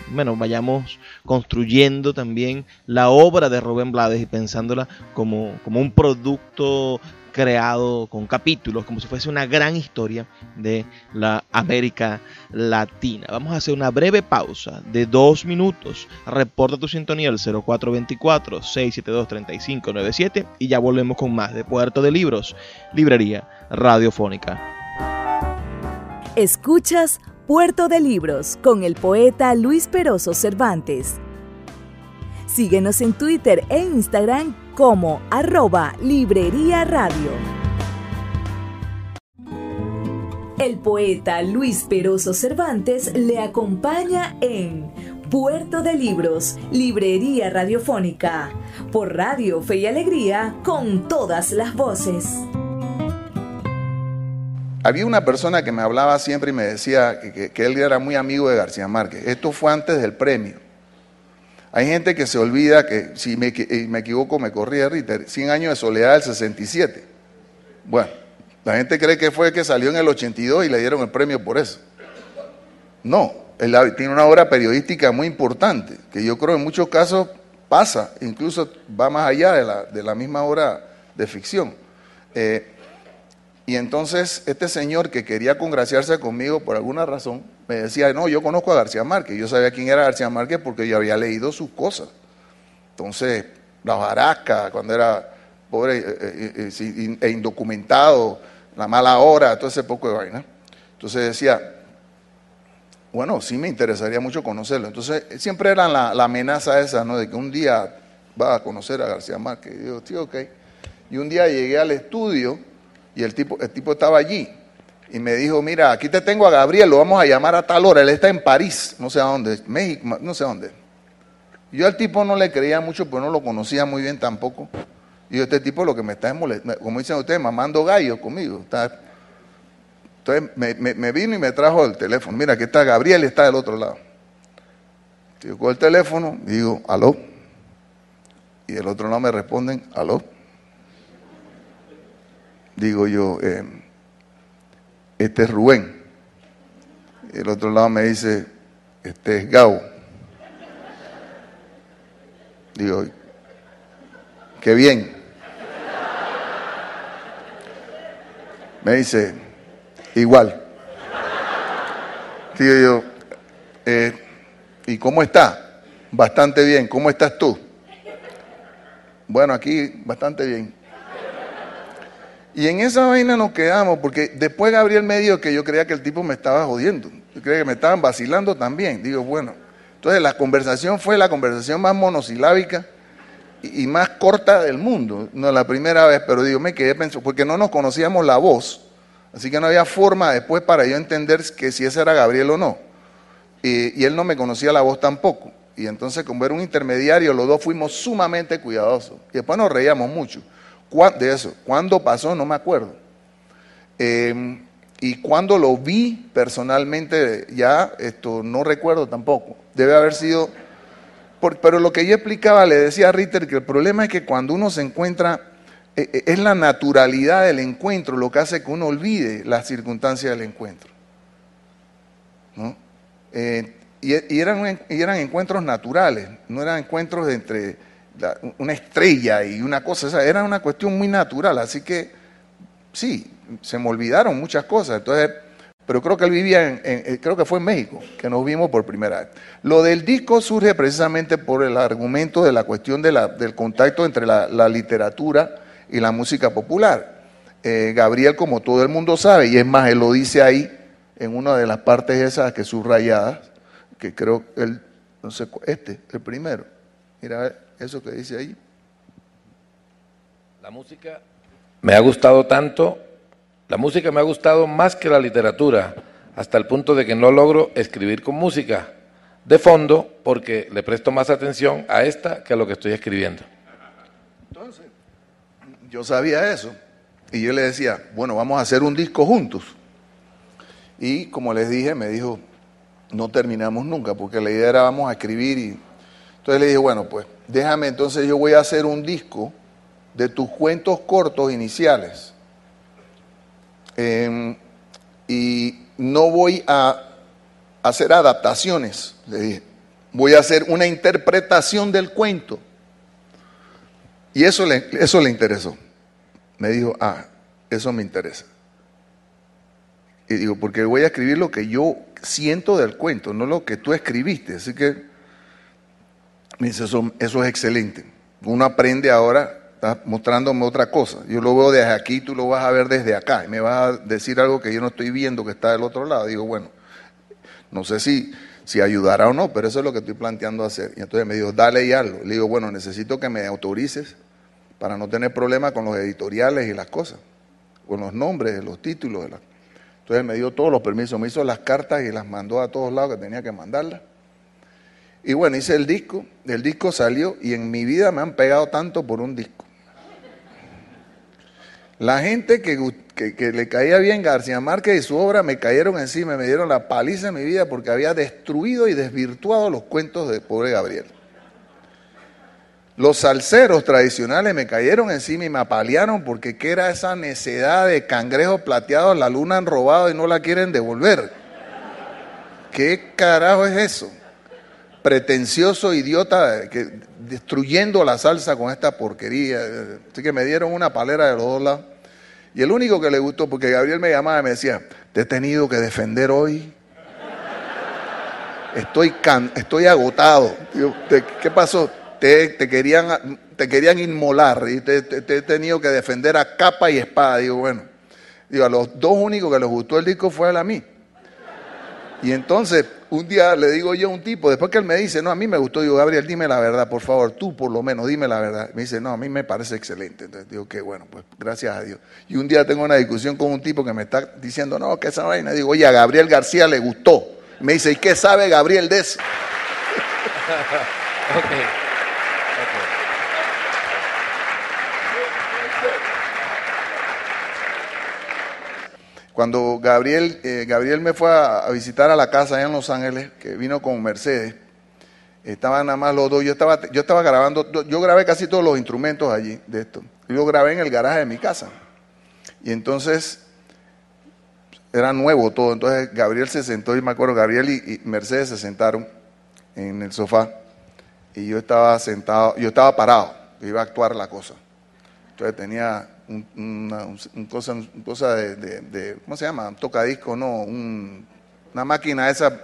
bueno, vayamos construyendo también la obra de Rubén Blades y pensándola como, como un producto creado con capítulos, como si fuese una gran historia de la América Latina. Vamos a hacer una breve pausa de dos minutos. Reporta tu sintonía al 0424-672-3597 y ya volvemos con más de Puerto de Libros, Librería Radiofónica. Escuchas Puerto de Libros con el poeta Luis Peroso Cervantes. Síguenos en Twitter e Instagram como arroba Librería Radio. El poeta Luis Peroso Cervantes le acompaña en Puerto de Libros, Librería Radiofónica, por Radio Fe y Alegría, con todas las voces. Había una persona que me hablaba siempre y me decía que, que él era muy amigo de García Márquez. Esto fue antes del premio. Hay gente que se olvida que, si me, eh, me equivoco, me corría Ritter, 100 años de soledad del 67. Bueno, la gente cree que fue que salió en el 82 y le dieron el premio por eso. No, él tiene una obra periodística muy importante, que yo creo en muchos casos pasa, incluso va más allá de la, de la misma obra de ficción. Eh, y entonces este señor que quería congraciarse conmigo por alguna razón, me decía, no, yo conozco a García Márquez, yo sabía quién era García Márquez porque yo había leído sus cosas. Entonces, la baracas, cuando era pobre eh, e indocumentado, la mala hora, todo ese poco de vaina. Entonces decía, bueno, sí me interesaría mucho conocerlo. Entonces, siempre era la, amenaza esa, ¿no? De que un día va a conocer a García Márquez. Y yo, tío, ok. Y un día llegué al estudio y el tipo, el tipo estaba allí y me dijo, mira, aquí te tengo a Gabriel, lo vamos a llamar a tal hora, él está en París, no sé a dónde, México, no sé a dónde. Yo al tipo no le creía mucho, pues no lo conocía muy bien tampoco. Y yo, este tipo lo que me está molestando, como dicen ustedes, mamando gallos conmigo. entonces me, vino y me trajo el teléfono. Mira, aquí está Gabriel y está del otro lado. Yo con el teléfono digo, aló. Y del otro lado me responden, aló digo yo, eh, este es Rubén. El otro lado me dice, este es Gao. Digo, qué bien. Me dice, igual. Digo yo, eh, ¿y cómo está? Bastante bien. ¿Cómo estás tú? Bueno, aquí bastante bien. Y en esa vaina nos quedamos, porque después Gabriel me dijo que yo creía que el tipo me estaba jodiendo. Yo creía que me estaban vacilando también. Digo, bueno. Entonces la conversación fue la conversación más monosilábica y más corta del mundo. No la primera vez, pero digo, me quedé pensando, porque no nos conocíamos la voz, así que no había forma después para yo entender que si ese era Gabriel o no. Y, y él no me conocía la voz tampoco. Y entonces, como era un intermediario, los dos fuimos sumamente cuidadosos. Y después nos reíamos mucho. ¿Cuá- De eso, ¿cuándo pasó? No me acuerdo. Eh, y cuando lo vi personalmente, ya esto no recuerdo tampoco. Debe haber sido. pero lo que yo explicaba, le decía a Ritter que el problema es que cuando uno se encuentra, eh, eh, es la naturalidad del encuentro lo que hace que uno olvide las circunstancias del encuentro. ¿no? Eh, y, eran, y eran encuentros naturales, no eran encuentros entre una estrella y una cosa, era una cuestión muy natural, así que sí, se me olvidaron muchas cosas, entonces, pero creo que él vivía en, eh, creo que fue en México, que nos vimos por primera vez. Lo del disco surge precisamente por el argumento de la cuestión de la- del contacto entre la, literatura y la música popular. Eh, Gabriel, como todo el mundo sabe, y es más, él lo dice ahí, en una de las partes esas que subrayadas, que creo él, no sé, este, el primero. Mira eso que dice ahí. La música me ha gustado tanto, la música me ha gustado más que la literatura, hasta el punto de que no logro escribir con música de fondo porque le presto más atención a esta que a lo que estoy escribiendo. Yo sabía eso. Y yo le decía, bueno, vamos a hacer un disco juntos. Y como les dije, me dijo, no terminamos nunca, porque la idea era vamos a escribir. Y... Entonces le dije, bueno, pues déjame, entonces yo voy a hacer un disco de tus cuentos cortos iniciales. Em, y no voy a hacer adaptaciones, le dije. Voy a hacer una interpretación del cuento. Y eso le, eso le interesó. Me dijo, ah, eso me interesa. Y digo, porque voy a escribir lo que yo siento del cuento, no lo que tú escribiste. Así que me dice, eso, es excelente. Uno aprende ahora, estás mostrándome otra cosa. Yo lo veo desde aquí, tú lo vas a ver desde acá. Y me vas a decir algo que yo no estoy viendo que está del otro lado. Digo, bueno, no sé si, si ayudará o no, pero eso es lo que estoy planteando hacer. Y entonces me dijo, dale y hazlo. Le digo, bueno, necesito que me autorices para no tener problemas con los editoriales y las cosas, con los nombres, los títulos. De. Entonces me dio todos los permisos, me hizo las cartas y las mandó a todos lados que tenía que mandarlas. Y bueno, hice el disco, el disco salió y en mi vida me han pegado tanto por un disco. La gente que, le caía bien García Márquez y su obra me cayeron encima, me dieron la paliza en mi vida porque había destruido y desvirtuado los cuentos de pobre Gabriel. Los salseros tradicionales me cayeron encima y me apalearon porque qué era esa necedad de cangrejos plateados, la luna han robado y no la quieren devolver. ¿Qué carajo es eso? Pretencioso idiota que destruyendo la salsa con esta porquería. Así que me dieron una palera de los dos lados. Y el único que le gustó, porque Gabriel me llamaba y me decía, te he tenido que defender hoy. Estoy, can- estoy agotado. Digo, "¿Te- ¿Qué pasó? Te, te querían, te querían inmolar y te, he tenido que defender a capa y espada. Digo, bueno, digo, a los dos únicos que les gustó el disco fue a mí. Y entonces, un día le digo yo a un tipo, después que él me dice, no, a mí me gustó, digo, Gabriel, dime la verdad, por favor, tú por lo menos, dime la verdad. Me dice, no, a mí me parece excelente. Entonces digo, qué bueno, pues gracias a Dios. Y un día tengo una discusión con un tipo que me está diciendo, no, que esa vaina. Digo, oye, a Gabriel García le gustó. Me dice, ¿y qué sabe Gabriel de eso? Cuando Gabriel, eh, Gabriel me fue a, visitar a la casa allá en Los Ángeles, que vino con Mercedes, estaban nada más los dos, yo estaba, yo estaba grabando, yo- grabé casi todos los instrumentos allí de esto. Yo grabé en el garaje de mi casa. Y entonces era nuevo todo. Entonces Gabriel se sentó, y me acuerdo, Gabriel y, y Mercedes se sentaron en el sofá. Y yo estaba sentado, yo estaba parado, iba a actuar la cosa. Entonces tenía un, una, un- un cosa, cosa de, ¿cómo se llama? Un tocadisco, no, un- una máquina esa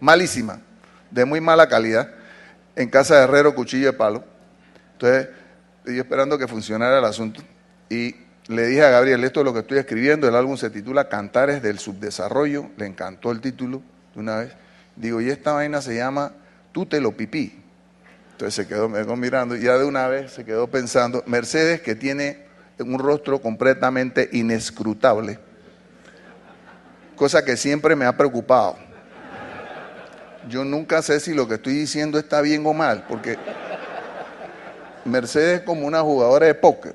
malísima, de muy mala calidad, en casa de herrero, cuchillo de palo. Entonces, yo esperando que funcionara el asunto y le dije a Gabriel, esto es lo que estoy escribiendo, el álbum se titula Cantares del Subdesarrollo, le encantó el título de una vez. Digo, y esta vaina se llama Tú te lo pipí. Entonces se quedó, me quedó mirando y ya de una vez se quedó pensando, Mercedes que tiene un rostro completamente inescrutable, cosa que siempre me ha preocupado. Yo nunca sé si lo que estoy diciendo está bien o mal, porque Mercedes es como una jugadora de póker.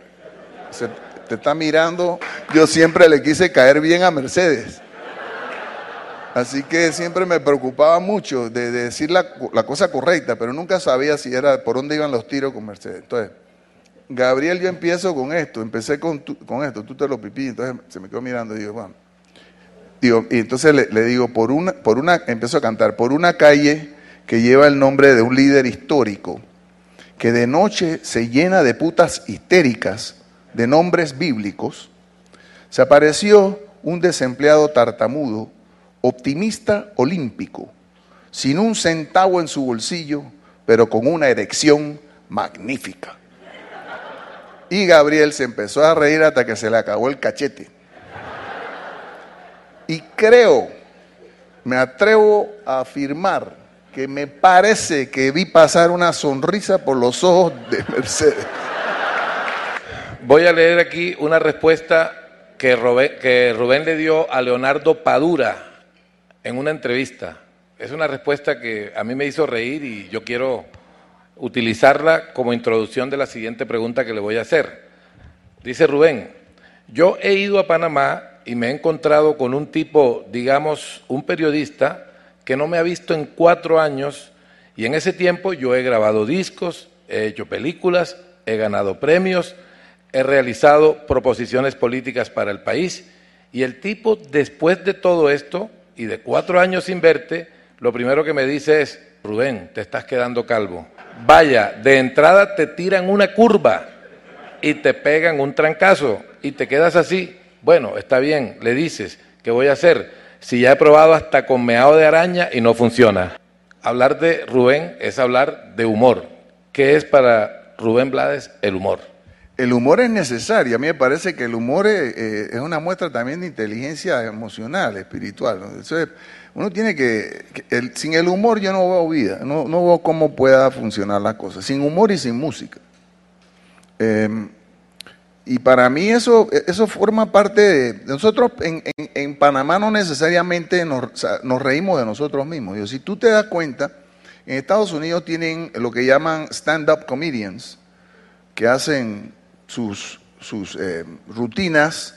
Se te está mirando, yo siempre le quise caer bien a Mercedes. Así que siempre me preocupaba mucho de, decir la, cosa correcta, pero nunca sabía si era por dónde iban los tiros con Mercedes. Entonces, Gabriel, yo empiezo con esto, empecé con, con esto, tú te lo pipí, entonces se me quedó mirando y digo, bueno. Y entonces le, le, digo, por una, por una, empezó a cantar, por una calle que lleva el nombre de un líder histórico, que de noche se llena de putas histéricas, de nombres bíblicos, se apareció un desempleado tartamudo optimista olímpico, sin un centavo en su bolsillo, pero con una erección magnífica. Y Gabriel se empezó a reír hasta que se le acabó el cachete. Y creo, me atrevo a afirmar que me parece que vi pasar una sonrisa por los ojos de Mercedes. Voy a leer aquí una respuesta que Rubén, le dio a Leonardo Padura, en una entrevista. Es una respuesta que a mí me hizo reír y yo quiero utilizarla como introducción de la siguiente pregunta que le voy a hacer. Dice Rubén, yo he ido a Panamá y me he encontrado con un tipo, digamos, un periodista que no me ha visto en cuatro años y en ese tiempo yo he grabado discos, he hecho películas, he ganado premios, he realizado proposiciones políticas para el país y el tipo después de todo esto y de cuatro años sin verte, lo primero que me dice es, Rubén, te estás quedando calvo. Vaya, de entrada te tiran una curva y te pegan un trancazo y te quedas así. Bueno, está bien, le dices, ¿qué voy a hacer? Si ya he probado hasta con meado de araña y no funciona. Hablar de Rubén es hablar de humor. ¿Qué es para Rubén Blades el humor? El humor es necesario. A mí me parece que el humor es, es una muestra también de inteligencia emocional, espiritual. Entonces, uno tiene que, sin el humor yo no veo vida, no, no, veo cómo pueda funcionar la cosa. Sin humor y sin música. Eh, y para mí eso, eso forma parte de... Nosotros en, en, Panamá no necesariamente nos, nos, reímos de nosotros mismos. Yo, si tú te das cuenta, en Estados Unidos tienen lo que llaman stand-up comedians, que hacen sus, sus eh, rutinas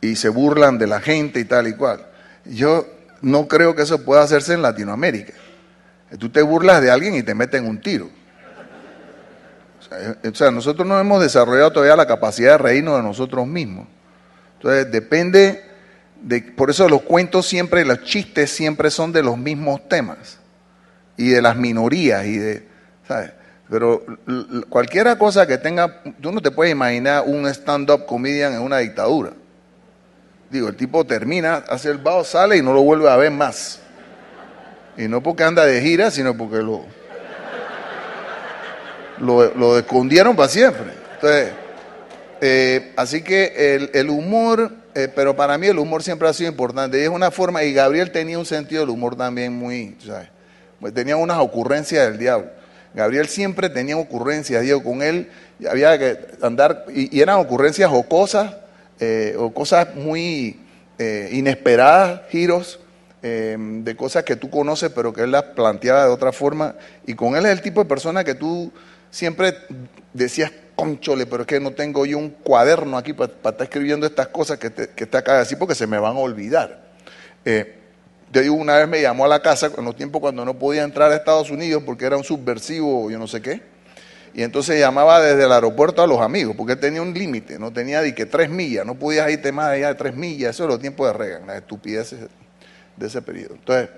y se burlan de la gente y tal y cual. Yo no creo que eso pueda hacerse en Latinoamérica. Tú te burlas de alguien y te meten un tiro. O sea, nosotros no hemos desarrollado todavía la capacidad de reírnos de nosotros mismos. Entonces, depende de, por eso los cuentos siempre, los chistes siempre son de los mismos temas y de las minorías y de, ¿sabes? Pero cualquiera cosa que tenga, tú no te puedes imaginar un stand-up comedian en una dictadura. Digo, el tipo termina, hace el vaho, sale y no lo vuelve a ver más. Y no porque anda de gira, sino porque lo, lo, lo escondieron para siempre. Entonces, eh, así que el, el humor, eh, pero para mí el humor siempre ha sido importante. Y es una forma, y Gabriel tenía un sentido del humor también muy, ¿sabes? Tenía unas ocurrencias del diablo. Gabriel siempre tenía ocurrencias, digo, con él había que andar, y, y eran ocurrencias jocosas, eh, o cosas muy eh, inesperadas, giros eh, de cosas que tú conoces, pero que él las planteaba de otra forma. Y con él es el tipo de persona que tú siempre decías, conchole, pero es que no tengo yo un cuaderno aquí para, estar escribiendo estas cosas que, te, que está acá así porque se me van a olvidar. Eh, yo digo, una vez me llamó a la casa en los tiempos cuando no podía entrar a Estados Unidos porque era un subversivo, yo no sé qué. Y entonces llamaba desde el aeropuerto a los amigos, porque tenía un límite, no tenía de que tres millas, no podías irte más allá de tres millas, eso es los tiempos de Reagan, las estupideces de ese periodo. Entonces,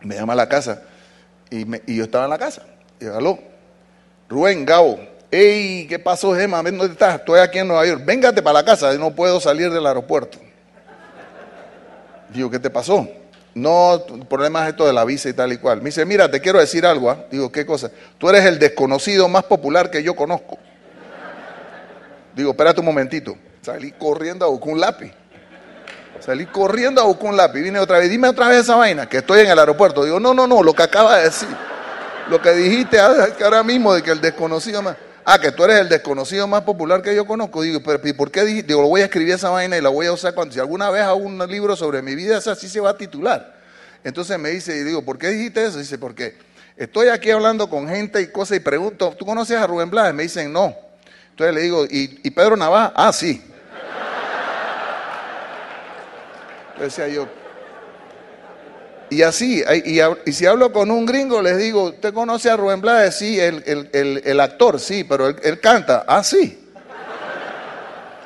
me llama a la casa y, yo estaba en la casa. Y yo, Rubén, Gabo, hey, ¿qué pasó, Gemma? ¿Dónde estás? Estoy aquí en Nueva York. Véngate para la casa, no puedo salir del aeropuerto. Digo, ¿qué te pasó? No, el problema es esto de la visa y tal y cual. Me dice, mira, te quiero decir algo. ¿eh? Digo, ¿qué cosa? Tú eres el desconocido más popular que yo conozco. Digo, espérate un momentito. Salí corriendo a buscar un lápiz. Salí corriendo a buscar un lápiz. Vine otra vez, dime otra vez esa vaina, que estoy en el aeropuerto. Digo, no, no, no, lo que acaba de decir. lo que dijiste ahora mismo de que el desconocido más... Ah, que tú eres el desconocido más popular que yo conozco. Digo, pero ¿y por qué? Digo, lo voy a escribir esa vaina y la voy a usar cuando si alguna vez hago un libro sobre mi vida, esa sí se va a titular. Entonces me dice, y digo, ¿por qué dijiste eso? Dice, porque estoy aquí hablando con gente y cosas y pregunto, ¿tú conoces a Rubén Blades? Me dicen, no. Entonces le digo, ¿y, Pedro Navaja? Ah, sí. Decía yo. Y así, y, si hablo con un gringo, les digo, ¿usted conoce a Rubén Blades? Sí, el, actor, sí, pero él, canta, ah.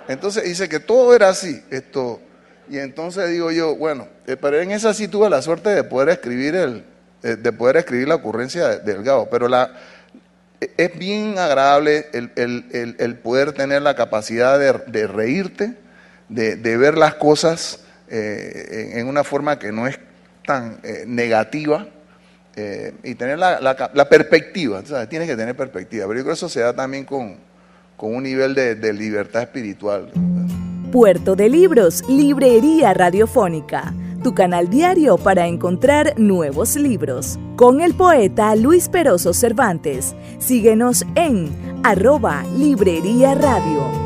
Entonces dice que todo era así. Esto, y entonces digo yo, bueno, eh, pero en esa sí tuve la suerte de poder escribir el, eh, de poder escribir la ocurrencia de Delgado. Pero la, es bien agradable el, poder tener la capacidad de, reírte, de, ver las cosas eh, en, una forma que no es tan eh, negativa eh, y tener la, perspectiva, tienes que tener perspectiva, pero yo creo que eso se da también con, un nivel de, libertad espiritual. Puerto de Libros, Librería Radiofónica, tu canal diario para encontrar nuevos libros. Con el poeta Luis Peroso Cervantes. Síguenos en arroba Librería Radio.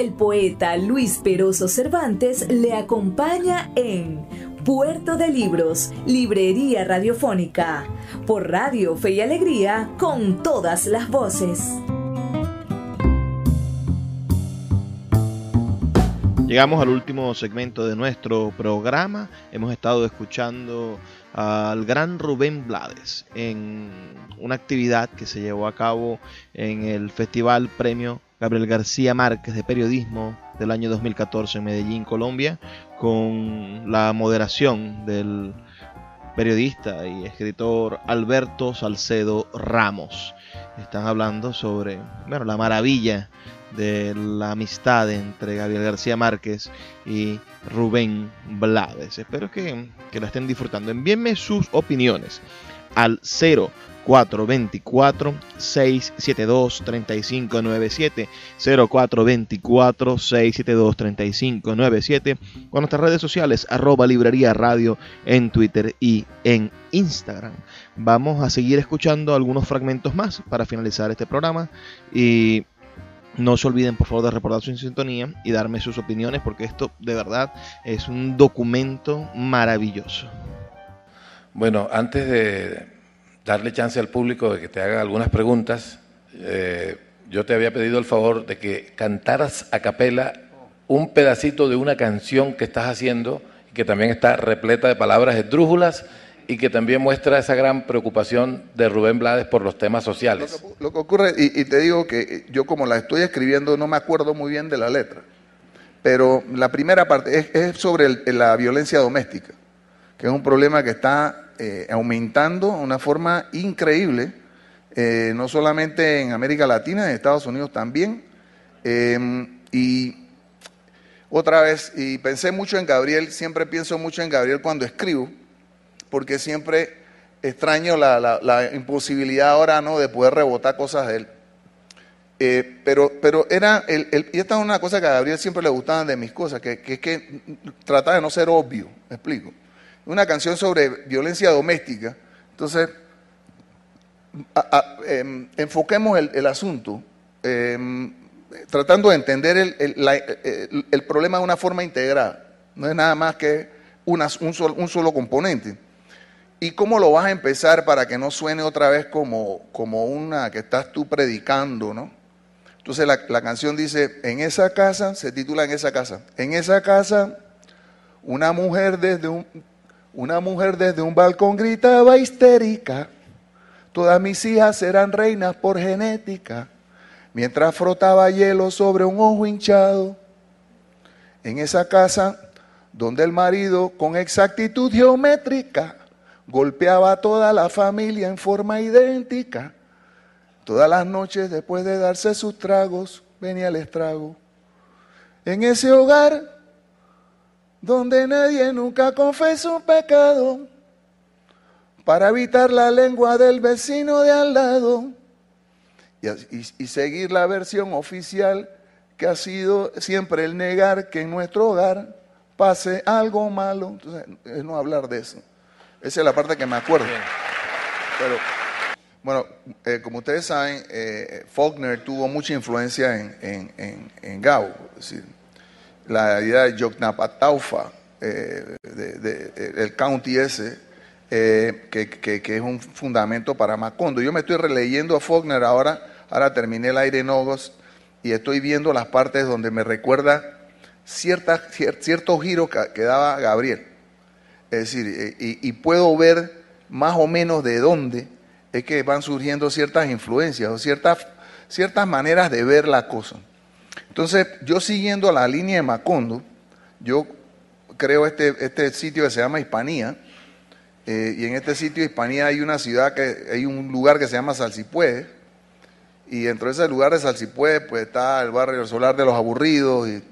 El poeta Luis Peroso Cervantes le acompaña en Puerto de Libros, Librería Radiofónica, por Radio Fe y Alegría, con todas las voces. Llegamos al último segmento de nuestro programa. Hemos estado escuchando al gran Rubén Blades en una actividad que se llevó a cabo en el Festival Premio Gabriel García Márquez de Periodismo del año 2014 en Medellín, Colombia, con la moderación del periodista y escritor Alberto Salcedo Ramos. Están hablando sobre bueno, la maravilla de la amistad entre Gabriel García Márquez y Rubén Blades. Espero que, que la estén disfrutando. Envíenme sus opiniones al 0 0424 672 3597 0424 672 3597 con nuestras redes sociales arroba librería radio en Twitter y en Instagram. Vamos a seguir escuchando algunos fragmentos más para finalizar este programa y no se olviden por favor de reportar su sintonía y darme sus opiniones porque esto de verdad es un documento maravilloso. Bueno, antes de darle chance al público de que te haga algunas preguntas. Eh, yo te había pedido el favor de que cantaras a capela un pedacito de una canción que estás haciendo que también está repleta de palabras esdrújulas y que también muestra esa gran preocupación de Rubén Blades por los temas sociales. Lo que, ocurre, y, te digo que yo como la estoy escribiendo no me acuerdo muy bien de la letra, pero la primera parte es, sobre la violencia doméstica, que es un problema que está eh, aumentando de una forma increíble, eh, no solamente en América Latina, en Estados Unidos también. Em, y otra vez, y pensé mucho en Gabriel, siempre pienso mucho en Gabriel cuando escribo, porque siempre extraño la, imposibilidad ahora ¿no? de poder rebotar cosas de él. Eh, pero, pero era, el, y esta es una cosa que a Gabriel siempre le gustaban de mis cosas, que, que es que trata de no ser obvio, me explico una canción sobre violencia doméstica. Entonces, em, enfoquemos el, asunto em, tratando de entender el, problema de una forma integrada. No es nada más que un, solo, componente. ¿Y cómo lo vas a empezar para que no suene otra vez como, como una que estás tú predicando, no? Entonces la, la canción dice, en esa casa, se titula En esa casa, en esa casa una mujer desde un, una mujer desde un balcón gritaba histérica, todas mis hijas serán reinas por genética, mientras frotaba hielo sobre un ojo hinchado. En esa casa donde el marido con exactitud geométrica golpeaba a toda la familia en forma idéntica. Todas las noches después de darse sus tragos venía el estrago. En ese hogar donde nadie nunca confesó un pecado, para evitar la lengua del vecino de al lado y, seguir la versión oficial que ha sido siempre el negar que en nuestro hogar pase algo malo. Entonces, es no hablar de eso. Esa es la parte que me acuerdo. Pero, bueno, eh, como ustedes saben, eh, Faulkner tuvo mucha influencia en, en, en, en Gao. Es decir, la idea de Yoknapataufa, eh, de- el county ese, eh, que, que- es un fundamento para Macondo. Yo me estoy releyendo a Faulkner ahora, ahora terminé el aire en Ogos y estoy viendo las partes donde me recuerda ciertas, cier- ciertos giros que, que daba Gabriel. Es decir, eh, y, y puedo ver más o menos de dónde es que van surgiendo ciertas influencias o ciertas, ciertas maneras de ver la cosa. Entonces, yo siguiendo la línea de Macondo, yo creo este, este sitio que se llama Hispanía, eh, y en este sitio Hispanía hay una ciudad que, hay un lugar que se llama Salsipuede, y dentro de ese lugar de Salsipuede, pues está el barrio solar de los aburridos y,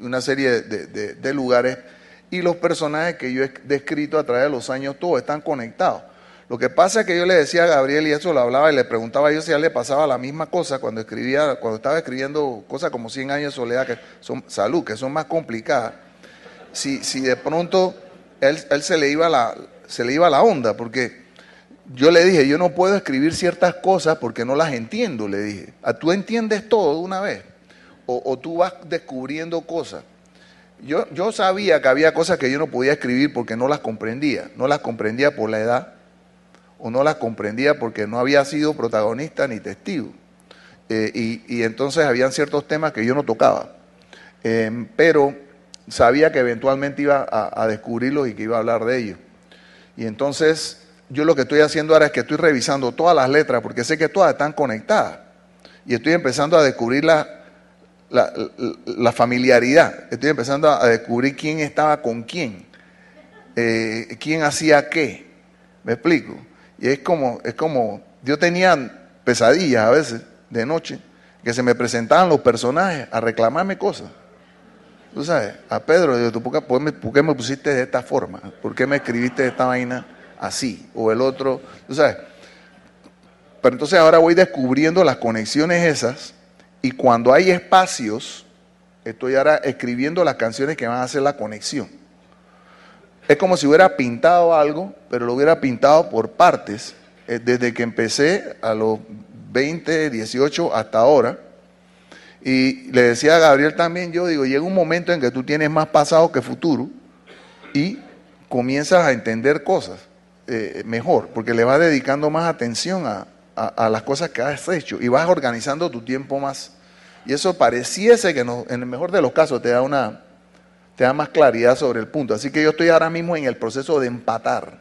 una serie de- de lugares. Y los personajes que yo he descrito a través de los años, todos están conectados. Lo que pasa es que yo le decía a Gabriel, y eso lo hablaba, y le preguntaba yo si a él le pasaba la misma cosa cuando escribía, cuando estaba escribiendo cosas como 100 años de soledad, que son salud, que son más complicadas. Si, si de pronto él, él se le iba la, se le iba la onda, porque yo le dije, yo no puedo escribir ciertas cosas porque no las entiendo, le dije. "Ah, ¿Tú entiendes todo de una vez? O, o tú vas descubriendo cosas. Yo, yo sabía que había cosas que yo no podía escribir porque no las comprendía. No las comprendía por la edad o no las comprendía porque no había sido protagonista ni testigo. Eh, y, y entonces habían ciertos temas que yo no tocaba. Eh, pero sabía que eventualmente iba a, descubrirlos y que iba a hablar de ellos. Y entonces yo lo que estoy haciendo ahora es que estoy revisando todas las letras porque sé que todas están conectadas. Y estoy empezando a descubrir la familiaridad. Estoy empezando a descubrir quién estaba con quién, eh, quién hacía qué. ¿Me explico? Y es como, es como, yo tenía pesadillas a veces de noche que se me presentaban los personajes a reclamarme cosas. Tú sabes, a Pedro, digo, ¿tú por qué, por qué me pusiste de esta forma? ¿Por qué me escribiste esta vaina así? O el otro, tú sabes. Pero entonces ahora voy descubriendo las conexiones esas y cuando hay espacios, estoy ahora escribiendo las canciones que van a hacer la conexión. Es como si hubiera pintado algo, pero lo hubiera pintado por partes, eh, desde que empecé a los 20, 18 hasta ahora. Y le decía a Gabriel también, yo digo, llega un momento en que tú tienes más pasado que futuro y comienzas a entender cosas eh, mejor, porque le vas dedicando más atención a, a- las cosas que has hecho y vas organizando tu tiempo más. Y eso pareciese que en el mejor de los casos te da una te da más claridad sobre el punto. Así que yo estoy ahora mismo en el proceso de empatar.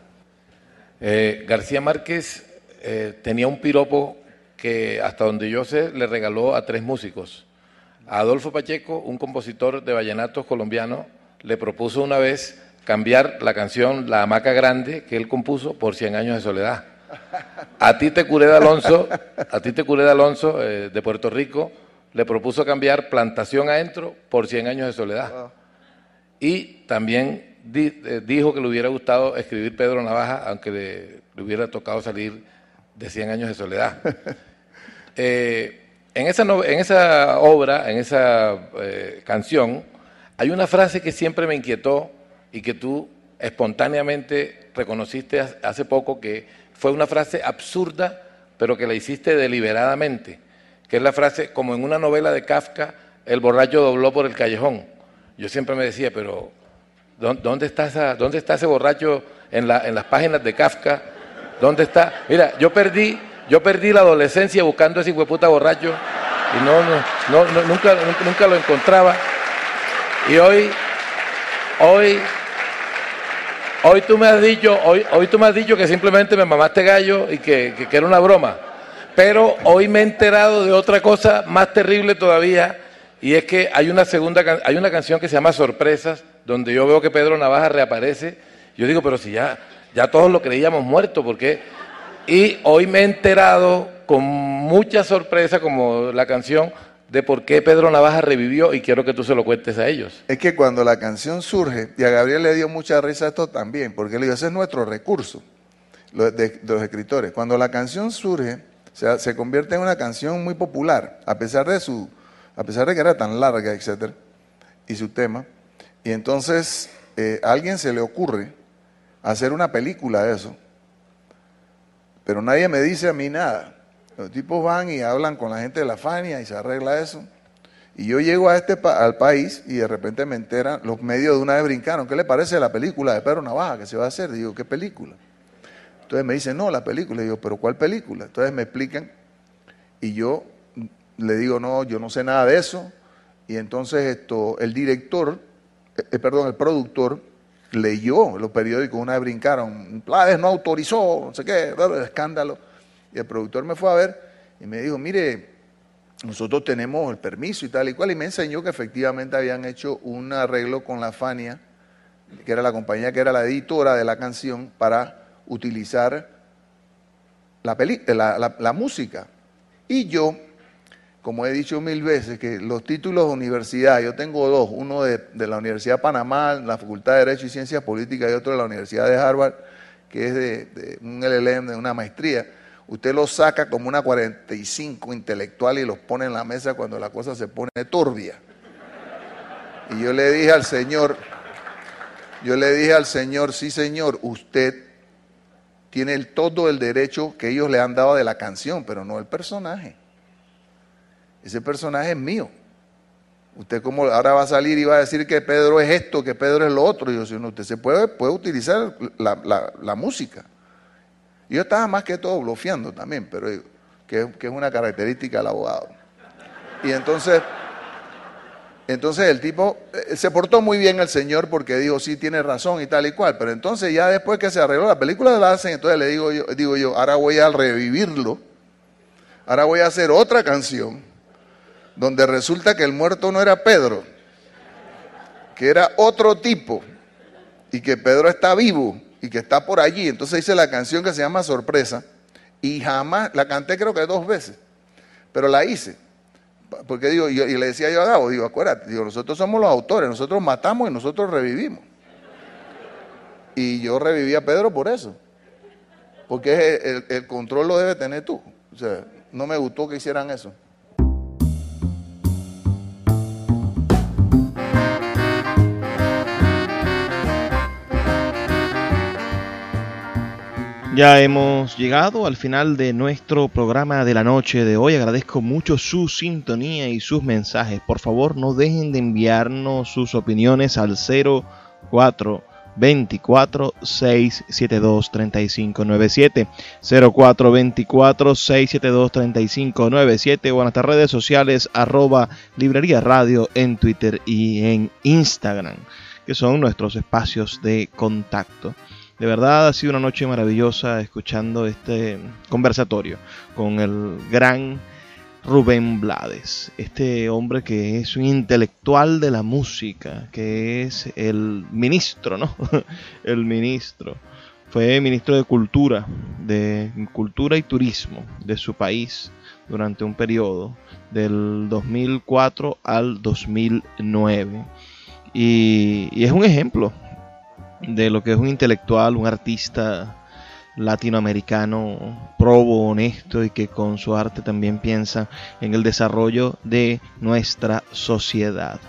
Eh, García Márquez eh, tenía un piropo que hasta donde yo sé le regaló a tres músicos. A Adolfo Pacheco, un compositor de vallenatos colombiano, le propuso una vez cambiar la canción La Hamaca Grande que él compuso por Cien años de soledad. A ti te curé de Alonso, a ti te curé de Alonso eh, de Puerto Rico, le propuso cambiar Plantación Adentro por Cien años de soledad. Y también eh, dijo que le hubiera gustado escribir Pedro Navaja, aunque le, hubiera tocado salir de 100 años de soledad. Eh, en, esa obra, en esa eh, canción, hay una frase que siempre me inquietó y que tú espontáneamente reconociste hace poco que fue una frase absurda, pero que la hiciste deliberadamente, que es la frase, como en una novela de Kafka, el borracho dobló por el callejón. Yo siempre me decía, pero ¿dó- ¿dónde está, ese borracho en, la- en las páginas de Kafka? ¿Dónde está? Mira, yo perdí, yo perdí la adolescencia buscando ese hueputa borracho y no, no, no, nunca, nunca lo encontraba. Y hoy, hoy, hoy tú me has dicho, hoy, hoy tú me has dicho que simplemente me mamaste gallo y que, que- que era una broma. Pero hoy me he enterado de otra cosa más terrible todavía, y es que hay una segunda hay una canción que se llama Sorpresas, donde yo veo que Pedro Navaja reaparece. Yo digo, pero si ya, ya todos lo creíamos muerto, ¿por qué? Y hoy me he enterado con mucha sorpresa, como la canción, de por qué Pedro Navaja revivió, y quiero que tú se lo cuentes a ellos. Es que cuando la canción surge, y a Gabriel le dio mucha risa esto también, porque le digo, ese es nuestro recurso, de, los escritores. Cuando la canción surge, se convierte en una canción muy popular, a pesar de su, a pesar de que era tan larga, etcétera, y su tema. Y entonces eh, a alguien se le ocurre hacer una película de eso. Pero nadie me dice a mí nada. Los tipos van y hablan con la gente de la Fania y se arregla eso. Y yo llego a este al país y de repente me enteran, los medios de una vez brincaron, ¿qué le parece la película de Pedro Navaja que se va a hacer? Digo, ¿qué película? Entonces me dicen, no, la película. Y digo, ¿pero cuál película? Entonces me explican y yo le digo, no, yo no sé nada de eso. Y entonces esto, el director, eh, eh, perdón, el productor leyó los periódicos, una vez brincaron, no autorizó, no sé qué, escándalo. Y el productor me fue a ver y me dijo, mire, nosotros tenemos el permiso y tal y cual, y me enseñó que efectivamente habían hecho un arreglo con la Fania, que era la compañía que era la editora de la canción, para utilizar la, la, la música. Y yo, como he dicho mil veces, que los títulos de universidad, yo tengo dos, uno de, la Universidad de Panamá, la Facultad de Derecho y Ciencias Políticas, y otro de la Universidad de Harvard, que es de, de un LLM, de una maestría usted los saca como una 45 intelectual y los pone en la mesa cuando la cosa se pone turbia. Y yo le dije al Señor, yo le dije al Señor, sí Señor, usted tiene el, todo el derecho que ellos le han dado de la canción, pero no el personaje. Ese personaje es mío. Usted como ahora va a salir y va a decir que Pedro es esto, que Pedro es lo otro. Y yo, si no, usted se puede, puede utilizar la, la música. Yo estaba más que todo bloqueando también, pero que, que, es una característica del abogado. Y entonces, entonces el tipo eh, se portó muy bien el señor porque dijo, sí, tiene razón y tal y cual. Pero entonces ya después que se arregló la película la hacen, entonces le digo yo, digo yo, ahora voy a revivirlo. Ahora voy a hacer otra canción donde resulta que el muerto no era Pedro, que era otro tipo y que Pedro está vivo y que está por allí. Entonces hice la canción que se llama Sorpresa y jamás, la canté creo que dos veces, pero la hice. Porque digo, y, le decía yo a Gabo, digo, acuérdate, digo, nosotros somos los autores, nosotros matamos y nosotros revivimos. Y yo reviví a Pedro por eso. Porque el, el control lo debe tener tú. O sea, no me gustó que hicieran eso. Ya hemos llegado al final de nuestro programa de la noche de hoy. Agradezco mucho su sintonía y sus mensajes. Por favor, no dejen de enviarnos sus opiniones al 0424 672 3597 0424 672 3597 o en nuestras redes sociales arroba librería radio en Twitter y en Instagram, que son nuestros espacios de contacto. De verdad ha sido una noche maravillosa escuchando este conversatorio con el gran Rubén Blades, este hombre que es un intelectual de la música, que es el ministro, ¿no? el ministro. Fue ministro de Cultura, de Cultura y Turismo de su país durante un periodo del 2004 al 2009. Y, y es un ejemplo de lo que es un intelectual, un artista latinoamericano probo, honesto y que con su arte también piensa en el desarrollo de nuestra sociedad.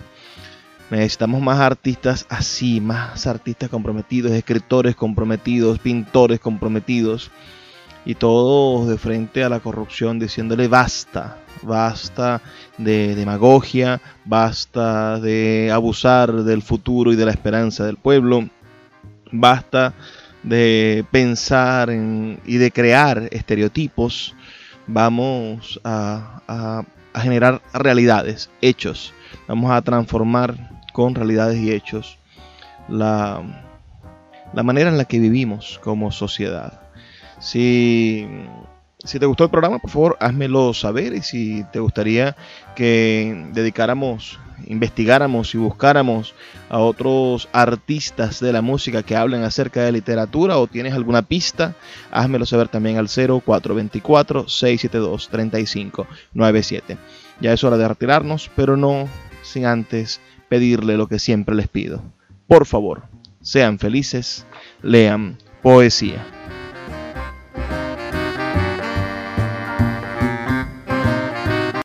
Necesitamos más artistas así, más artistas comprometidos, escritores comprometidos, pintores comprometidos y todos de frente a la corrupción diciéndole basta, basta de demagogia, basta de abusar del futuro y de la esperanza del pueblo Basta de pensar y de crear estereotipos. Vamos a, generar realidades, hechos. Vamos a transformar con realidades y hechos la, la manera en la que vivimos como sociedad. Si si te gustó el programa, por favor, házmelo saber y si te gustaría que dedicáramos, investigáramos y buscáramos a otros artistas de la música que hablen acerca de literatura o tienes alguna pista, házmelo saber también al 0424-672-3597. Ya es hora de retirarnos, pero no sin antes pedirle lo que siempre les pido. Por favor, sean felices, lean poesía.